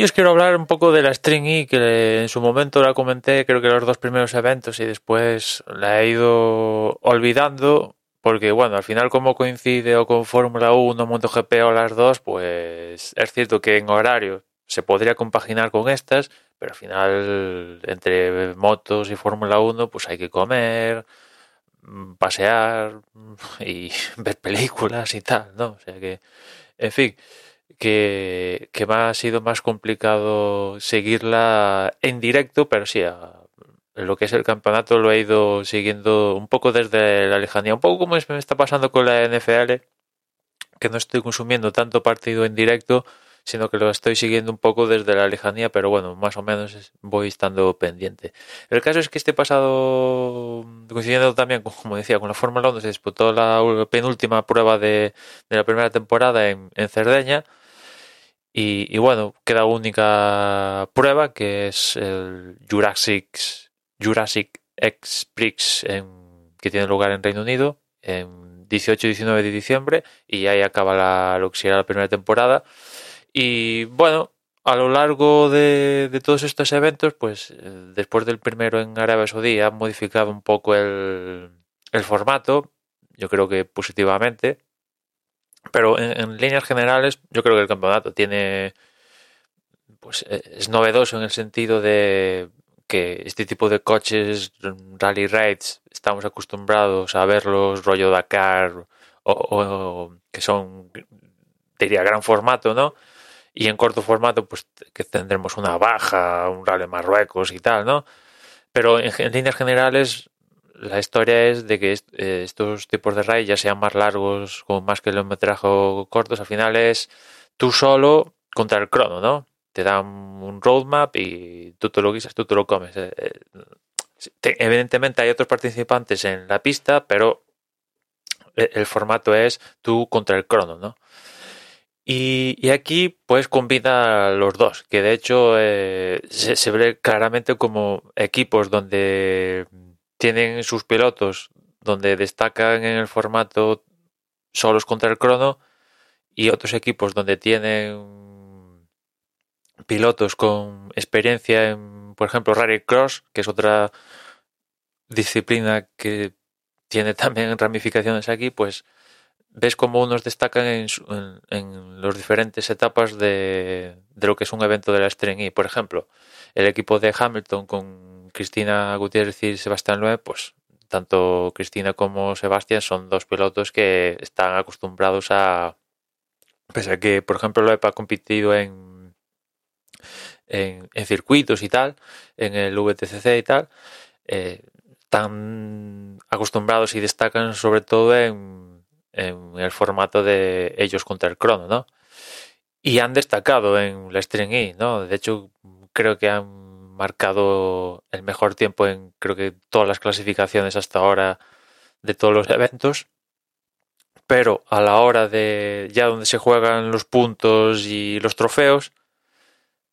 hoy os quiero hablar un poco de la String E, que en su momento la comenté, creo que los dos primeros eventos y después la he ido olvidando, porque bueno, al final como coincide o con Fórmula 1, MotoGP o las dos, pues es cierto que en horario se podría compaginar con estas, pero al final entre motos y Fórmula 1 pues hay que comer, mm, pasear y ver películas y tal, ¿no? O sea que, en fin, que, que ha sido más complicado seguirla en directo, pero sí, a, lo que es el campeonato lo he ido siguiendo un poco desde la lejanía, un poco como me está pasando con la NFL, que no estoy consumiendo tanto partido en directo, sino que lo estoy siguiendo un poco desde la lejanía, pero bueno, más o menos voy estando pendiente. El caso es que este pasado, coincidiendo también, como decía, con la Fórmula 1, se disputó la penúltima prueba de, la primera temporada en, Cerdeña. Y, bueno, queda única prueba que es el Jurassic, Jurassic X Prix que tiene lugar en Reino Unido en 18 y 19 de diciembre y ahí acaba la, lo que será la primera temporada. Y bueno, a lo largo de, todos estos eventos, pues eh, después del primero en Arabia Saudí han modificado un poco el, formato, yo creo que positivamente, pero en, líneas generales yo creo que el campeonato tiene, pues e, es novedoso en el sentido de que este tipo de coches, rally raids, estamos acostumbrados a verlos rollo Dakar o, que son, diría, gran formato, ¿no? y en corto formato pues que tendremos una baja, un Rally Marruecos y tal, ¿no? Pero en, líneas generales la historia es de que eh, estos tipos de rally ya sean más largos, con más kilometraje cortos, al final es tú solo contra el crono, ¿no? Te dan un roadmap y tú te lo guisas, tú te lo comes. Eh, eh, evidentemente hay otros participantes en la pista, pero el formato es tú contra el crono, ¿no? Y, aquí pues combina los dos, que de hecho se, ve claramente como equipos donde tienen sus pilotos, donde destacan en el formato solos contra el crono, y otros equipos donde tienen pilotos con experiencia en, por ejemplo, Rally Cross, que es otra disciplina que tiene también ramificaciones aquí, pues ves cómo unos destacan en, en, las diferentes etapas de, de, lo que es un evento de la String y Por ejemplo, el equipo de Hamilton con Cristina Gutiérrez y Sebastián Loeb, pues tanto Cristina como Sebastián son dos pilotos que están acostumbrados a, pese a que, por ejemplo, Loeb ha competido en, en, circuitos y tal, en el VTCC y tal, eh, están acostumbrados y destacan sobre todo en en el formato de ellos contra el crono, ¿no? Y han destacado en la String E, ¿no? De hecho, creo que han marcado el mejor tiempo en creo que todas las clasificaciones hasta ahora de todos los eventos. Pero a la hora de ya donde se juegan los puntos y los trofeos,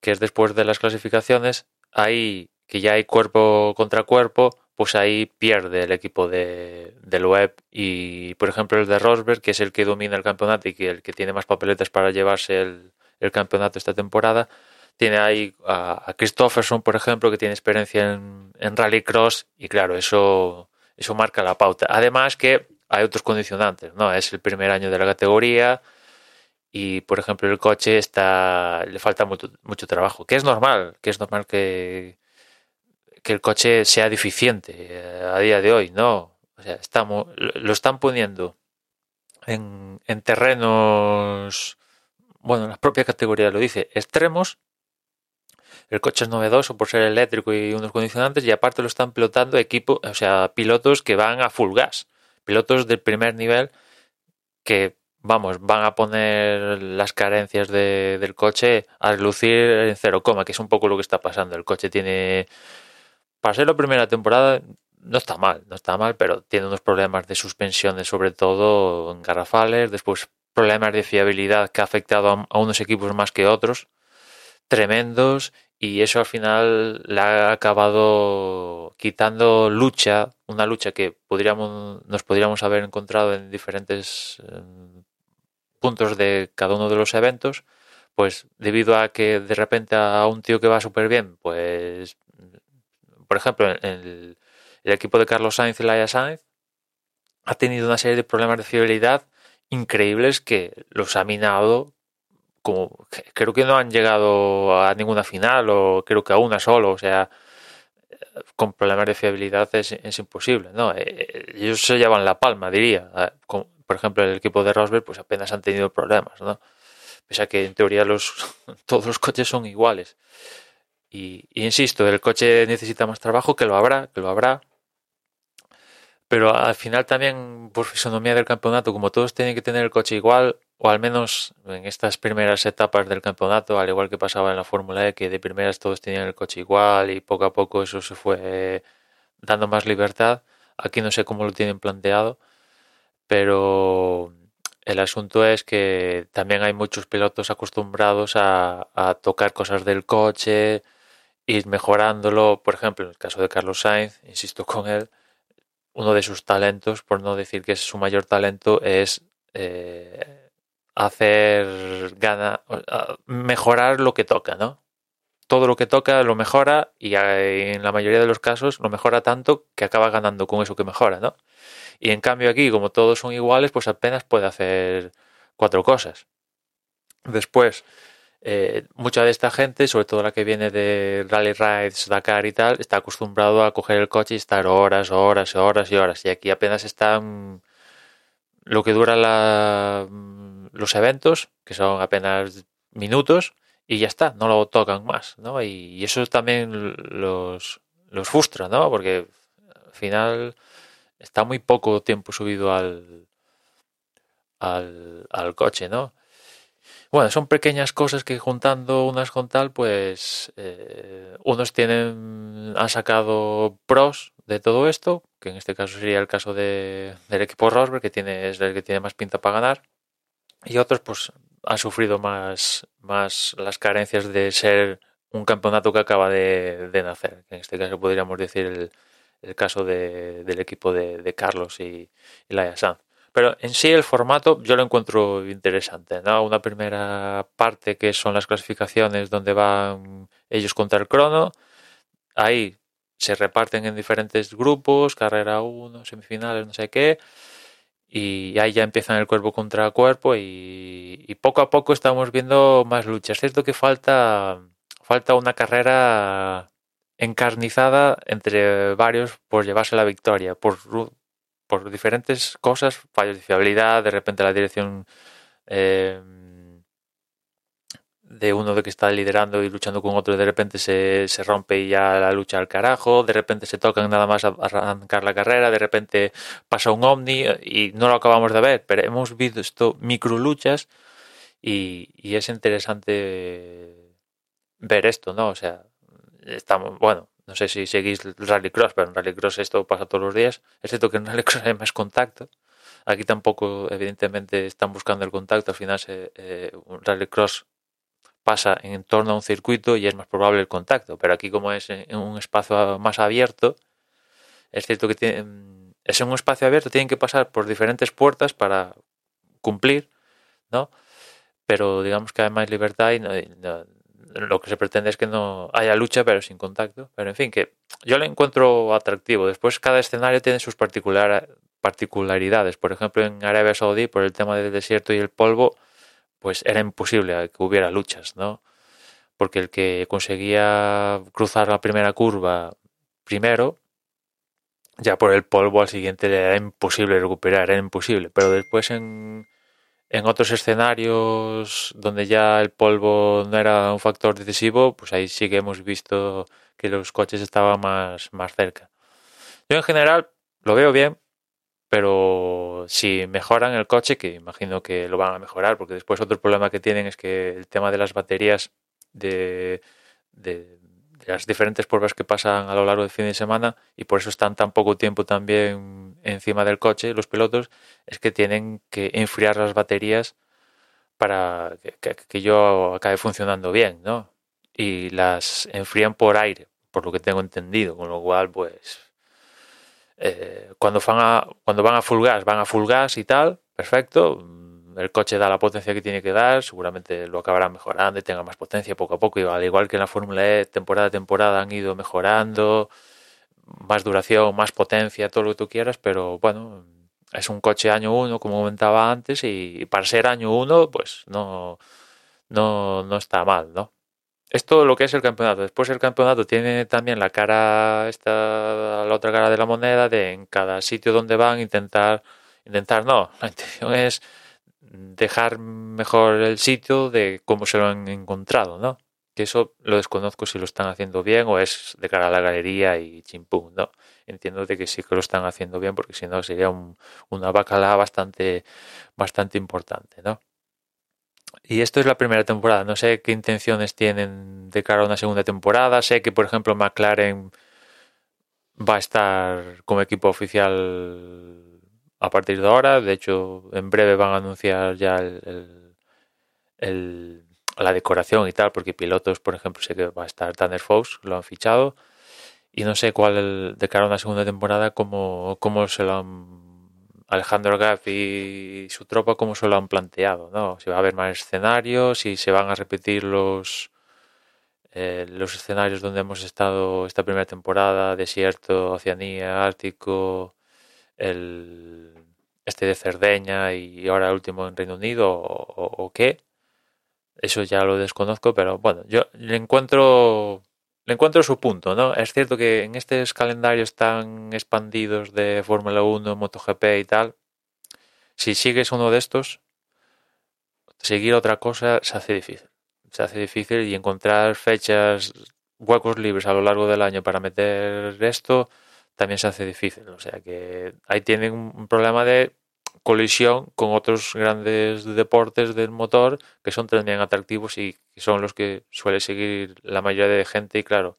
que es después de las clasificaciones, ahí que ya hay cuerpo contra cuerpo, pues ahí pierde el equipo de, del web y por ejemplo el de Rosberg, que es el que domina el campeonato y que el que tiene más papeletas para llevarse el, campeonato esta temporada, tiene ahí a, Christopherson, por ejemplo, que tiene experiencia en, en rallycross y claro, eso, eso marca la pauta. Además que hay otros condicionantes, ¿no? Es el primer año de la categoría y, por ejemplo, el coche está le falta mucho, mucho trabajo, que es normal, que es normal que que el coche sea deficiente eh, a día de hoy, no. O sea, estamos, lo están poniendo en, en terrenos, bueno, la propia categoría lo dice, extremos. El coche es novedoso por ser eléctrico y unos condicionantes y aparte lo están pilotando equipo, o sea, pilotos que van a full gas, pilotos del primer nivel que vamos, van a poner las carencias de, del coche a relucir en cero coma, que es un poco lo que está pasando. El coche tiene para ser la primera temporada no está mal, no está mal, pero tiene unos problemas de suspensiones, sobre todo en garrafales, después problemas de fiabilidad que ha afectado a, unos equipos más que otros, tremendos, y eso al final le ha acabado quitando lucha, una lucha que podríamos, nos podríamos haber encontrado en diferentes eh, puntos de cada uno de los eventos, pues debido a que de repente a un tío que va súper bien, pues, por ejemplo, el, el, equipo de Carlos Sainz y Laia Sainz ha tenido una serie de problemas de fiabilidad increíbles que los ha minado creo que no han llegado a ninguna final o creo que a una solo, o sea, con problemas de fiabilidad es, es imposible, ¿no? Eh, eh, ellos se llevan la palma, diría. Ah, por ejemplo, el equipo de Rosberg pues apenas han tenido problemas, ¿no? Pese a que en teoría los, todos los coches son iguales. Y, y, insisto, el coche necesita más trabajo, que lo habrá, que lo habrá. Pero al final también, por fisonomía del campeonato, como todos tienen que tener el coche igual, o al menos en estas primeras etapas del campeonato, al igual que pasaba en la Fórmula E, que de primeras todos tenían el coche igual y poco a poco eso se fue dando más libertad. Aquí no sé cómo lo tienen planteado, pero el asunto es que también hay muchos pilotos acostumbrados a, a tocar cosas del coche, ir mejorándolo. Por ejemplo, en el caso de Carlos Sainz, insisto con él, uno de sus talentos, por no decir que es su mayor talento, es eh, hacer gana, mejorar lo que toca, ¿no? Todo lo que toca lo mejora y en la mayoría de los casos lo mejora tanto que acaba ganando con eso que mejora, ¿no? Y en cambio aquí, como todos son iguales, pues apenas puede hacer cuatro cosas. Después, eh, mucha de esta gente, sobre todo la que viene de Rally Rides, Dakar y tal, está acostumbrado a coger el coche y estar horas, horas, horas y horas. Y aquí apenas están lo que dura la los eventos, que son apenas minutos, y ya está, no lo tocan más, ¿no? Y, eso también los, los frustra, ¿no? Porque al final está muy poco tiempo subido al, al, al coche, ¿no? Bueno, son pequeñas cosas que juntando unas con tal, pues eh, unos tienen, han sacado pros de todo esto, que en este caso sería el caso de, del equipo Rosberg, que tiene, es el que tiene más pinta para ganar, y otros pues han sufrido más, más las carencias de ser un campeonato que acaba de, nacer. En este caso podríamos decir el, caso de, del equipo de, de Carlos y, y Laia Sanz. Pero en sí el formato yo lo encuentro interesante. ¿no? Una primera parte que son las clasificaciones donde van ellos contra el crono. Ahí se reparten en diferentes grupos, carrera 1, semifinales, no sé qué y ahí ya empiezan el cuerpo contra cuerpo y, poco a poco estamos viendo más luchas. Es cierto que falta, falta una carrera encarnizada entre varios por llevarse la victoria, por, por diferentes cosas, fallos de fiabilidad, de repente la dirección eh, de uno de que está liderando y luchando con otro, de repente se, se rompe y ya la lucha al carajo, de repente se tocan nada más a arrancar la carrera, de repente pasa un ovni y no lo acabamos de ver, pero hemos visto micro luchas y, y es interesante ver esto, ¿no? O sea, estamos, bueno, no sé si seguís rallycross, pero en rallycross esto pasa todos los días, es cierto que en rallycross hay más contacto. Aquí tampoco, evidentemente, están buscando el contacto. Al final, eh, un rallycross pasa en torno a un circuito y es más probable el contacto. Pero aquí como es un espacio más abierto, es cierto que tiene, es en un espacio abierto, tienen que pasar por diferentes puertas para cumplir, ¿no? Pero digamos que hay más libertad y lo que se pretende es que no haya lucha pero sin contacto. Pero en fin, que yo lo encuentro atractivo. Después cada escenario tiene sus particularidades. Por ejemplo, en Arabia Saudí, por el tema del desierto y el polvo, pues era imposible que hubiera luchas, ¿no? Porque el que conseguía cruzar la primera curva primero, ya por el polvo al siguiente era imposible recuperar, era imposible. Pero después en, en otros escenarios donde ya el polvo no era un factor decisivo, pues ahí sí que hemos visto que los coches estaban más, más cerca. Yo en general lo veo bien, pero si mejoran el coche, que imagino que lo van a mejorar, porque después otro problema que tienen es que el tema de las baterías de, de, las diferentes pruebas que pasan a lo largo del fin de semana y por eso están tan poco tiempo también encima del coche los pilotos, es que tienen que enfriar las baterías para que, que yo acabe funcionando bien, ¿no? Y las enfrían por aire, por lo que tengo entendido, con lo cual pues eh, cuando, van a, cuando van a full gas, van a full gas y tal, perfecto. el coche da la potencia que tiene que dar, seguramente lo acabará mejorando y tenga más potencia poco a poco, al igual que en la Fórmula E, temporada a temporada han ido mejorando, más duración, más potencia, todo lo que tú quieras, pero bueno, es un coche año 1, como comentaba antes, y para ser año 1, pues no, no, no está mal, ¿no? Esto lo que es el campeonato. Después el campeonato tiene también la cara, esta, la otra cara de la moneda, de en cada sitio donde van intentar, intentar no, la intención es dejar mejor el sitio de cómo se lo han encontrado, ¿no? Que eso lo desconozco si lo están haciendo bien o es de cara a la galería y chimpún, ¿no? Entiendo de que sí que lo están haciendo bien porque si no sería un, una bacala bastante, bastante importante, ¿no? Y esto es la primera temporada. No sé qué intenciones tienen de cara a una segunda temporada. Sé que, por ejemplo, McLaren va a estar como equipo oficial a partir de ahora. De hecho, en breve van a anunciar ya el, la decoración y tal, porque pilotos, por ejemplo, sé que va a estar Tanner Fox, lo han fichado. Y no sé cuál de cara a una segunda temporada, cómo, cómo se lo han Alejandro Gaff y su tropa cómo se lo han planteado, ¿no? Si va a haber más escenarios, si se van a repetir los eh, los escenarios donde hemos estado esta primera temporada, desierto, Oceanía, Ártico, el este de Cerdeña y ahora el último en Reino Unido o, o qué. Eso ya lo desconozco, pero bueno, yo le encuentro le encuentro su punto, ¿no? Es cierto que en estos calendarios tan expandidos de Fórmula 1, MotoGP y tal, si sigues uno de estos, seguir otra cosa se hace difícil. Se hace difícil y encontrar fechas, huecos libres a lo largo del año para meter esto, también se hace difícil. O sea que ahí tienen un problema de colisión con otros grandes deportes del motor que son también atractivos y son los que suele seguir la mayoría de gente y claro,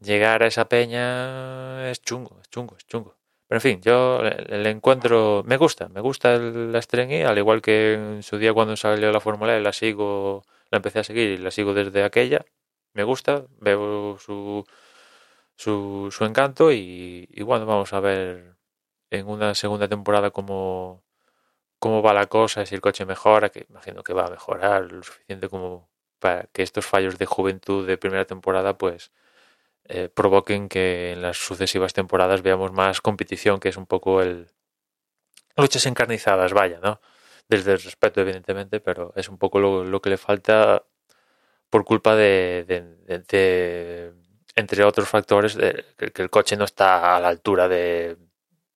llegar a esa peña es chungo, es chungo, es chungo. Pero en fin, yo le, encuentro, me gusta, me gusta la Strengy, al igual que en su día cuando salió la Fórmula E, la sigo, la empecé a seguir y la sigo desde aquella. Me gusta, veo su, su, su encanto y, y bueno, vamos a ver en una segunda temporada cómo, cómo va la cosa, si el coche mejora, que imagino que va a mejorar lo suficiente como para que estos fallos de juventud de primera temporada pues eh, provoquen que en las sucesivas temporadas veamos más competición, que es un poco el luchas encarnizadas, vaya, ¿no? Desde el respeto, evidentemente, pero es un poco lo, que le falta por culpa de, de, entre otros factores, que el coche no está a la altura de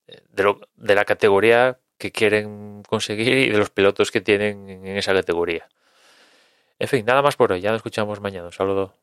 de, de la categoría que quieren conseguir y de los pilotos que tienen en esa categoría. En fin, nada más por hoy. Ya nos escuchamos mañana. Un saludo.